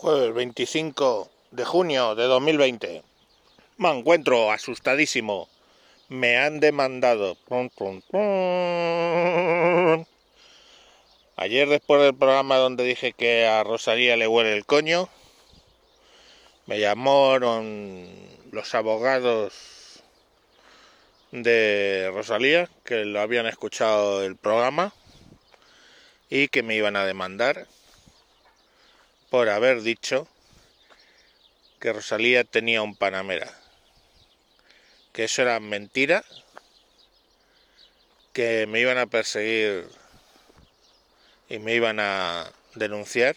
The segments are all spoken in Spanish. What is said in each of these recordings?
Jueves 25 de junio de 2020. Me encuentro asustadísimo. Me han demandado. Ayer después del programa donde dije que a Rosalía le huele el coño, me llamaron los abogados de Rosalía que lo habían escuchado el programa y que me iban a demandar por haber dicho que Rosalía tenía un Panamera, que eso era mentira, que me iban a perseguir y me iban a denunciar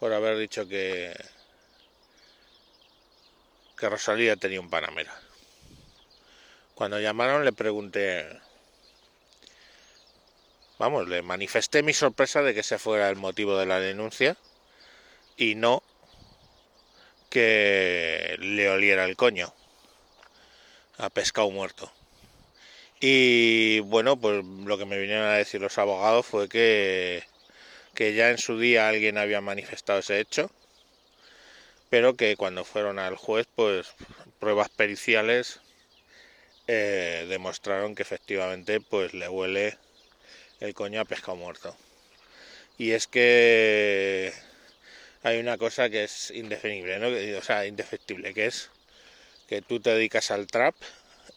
por haber dicho que que Rosalía tenía un Panamera. Cuando llamaron le pregunté, vamos, le manifesté mi sorpresa de que ese fuera el motivo de la denuncia y no que le oliera el coño a pescado muerto. Y bueno, pues lo que me vinieron a decir los abogados fue que, que ya en su día alguien había manifestado ese hecho, pero que cuando fueron al juez, pues pruebas periciales eh, demostraron que efectivamente pues le huele el coño a pescado muerto. Y es que hay una cosa que es indefinible, ¿no? o sea, indefectible, que es que tú te dedicas al trap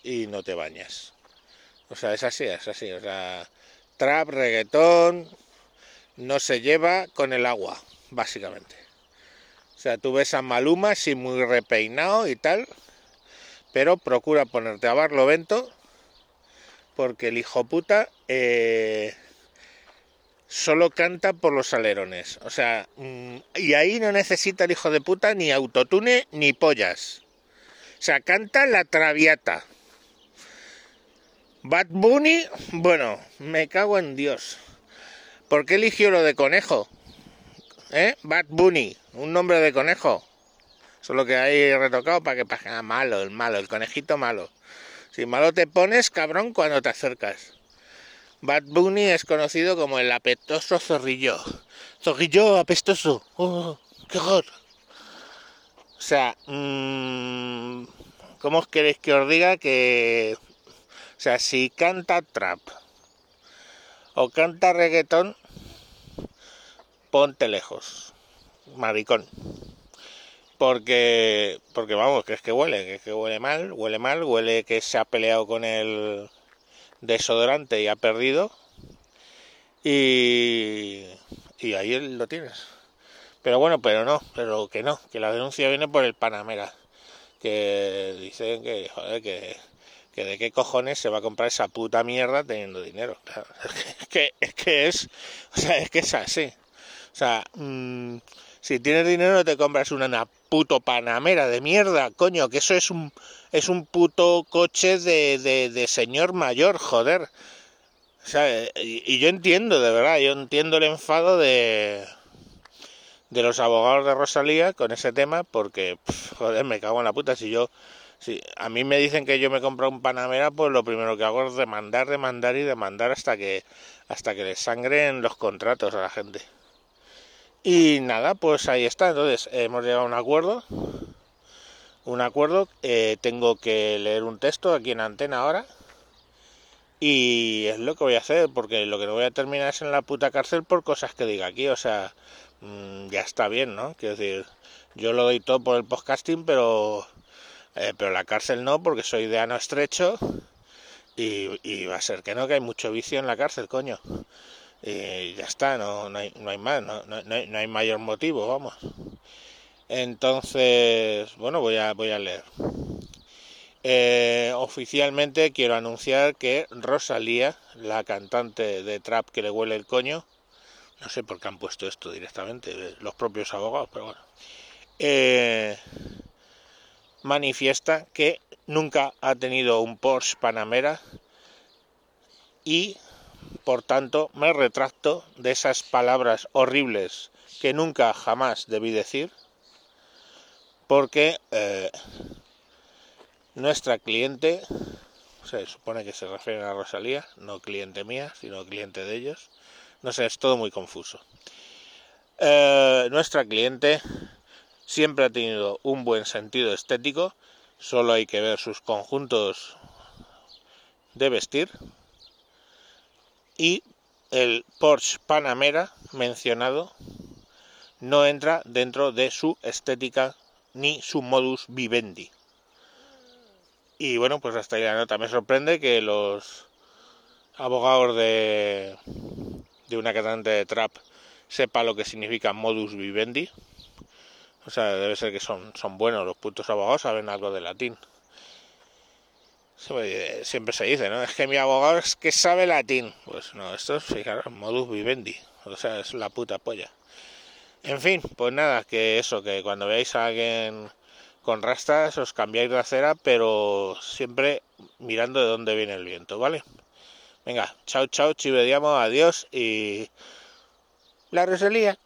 y no te bañas. O sea, es así, es así. O sea, trap, reggaetón, no se lleva con el agua, básicamente. O sea, tú ves a Maluma así muy repeinado y tal, pero procura ponerte a barlovento porque el hijo puta eh, solo canta por los alerones. O sea, mm, y ahí no necesita el hijo de puta ni autotune ni pollas. O sea, canta la traviata. Bad Bunny, bueno, me cago en Dios. ¿Por qué eligió lo de conejo? ¿Eh? Bad Bunny, un nombre de conejo. Solo que hay retocado para que pase ah, malo, el malo, el conejito malo. Si malo te pones, cabrón, cuando te acercas. Bad Bunny es conocido como el apestoso zorrillo. Zorrillo apestoso. Oh, ¡Qué horror! O sea, mmm, ¿cómo queréis que os diga que... O sea, si canta trap o canta reggaetón, ponte lejos, maricón. Porque, porque vamos, que es que huele, que es que huele mal, huele mal, huele que se ha peleado con el desodorante y ha perdido. Y, y ahí lo tienes. Pero bueno, pero no, pero que no, que la denuncia viene por el Panamera. Que dicen que, joder, que, de qué cojones se va a comprar esa puta mierda teniendo dinero. Es que es, que es o sea, es que es así. O sea, mmm, si tienes dinero te compras una puto panamera de mierda, coño, que eso es un es un puto coche de, de, de señor mayor, joder. O sea, y, yo entiendo, de verdad, yo entiendo el enfado de de los abogados de Rosalía con ese tema porque, joder, me cago en la puta. Si yo, si a mí me dicen que yo me compro un Panamera, pues lo primero que hago es demandar, demandar y demandar hasta que, hasta que les sangren los contratos a la gente. Y nada, pues ahí está. Entonces hemos llegado a un acuerdo. Un acuerdo. Eh, tengo que leer un texto aquí en antena ahora. Y es lo que voy a hacer, porque lo que no voy a terminar es en la puta cárcel por cosas que diga aquí. O sea, mmm, ya está bien, ¿no? Quiero decir, yo lo doy todo por el podcasting, pero, eh, pero la cárcel no, porque soy de ano estrecho. Y, y va a ser que no, que hay mucho vicio en la cárcel, coño y ya está, no, no, hay, no hay más, no, no, no, hay mayor motivo, vamos. Entonces, bueno, voy a, voy a leer. Eh, oficialmente quiero anunciar que Rosalía, la cantante de trap que le huele el coño, no sé por qué han puesto esto directamente, los propios abogados, pero bueno, eh, manifiesta que nunca ha tenido un Porsche Panamera y por tanto, me retracto de esas palabras horribles que nunca jamás debí decir, porque eh, nuestra cliente, se supone que se refiere a Rosalía, no cliente mía, sino cliente de ellos, no sé, es todo muy confuso. Eh, nuestra cliente siempre ha tenido un buen sentido estético, solo hay que ver sus conjuntos de vestir. Y el Porsche Panamera mencionado no entra dentro de su estética ni su modus vivendi. Y bueno, pues hasta ahí la nota. Me sorprende que los abogados de, una cantante de trap sepa lo que significa modus vivendi. O sea, debe ser que son, son buenos los putos abogados, saben algo de latín. Siempre se dice, ¿no? Es que mi abogado es que sabe latín. Pues no, esto es, fijaros, modus vivendi. O sea, es la puta polla. En fin, pues nada, que eso, que cuando veáis a alguien con rastas os cambiáis de acera, pero siempre mirando de dónde viene el viento, ¿vale? Venga, chao, chao, chivediamo, adiós y la Rosalía.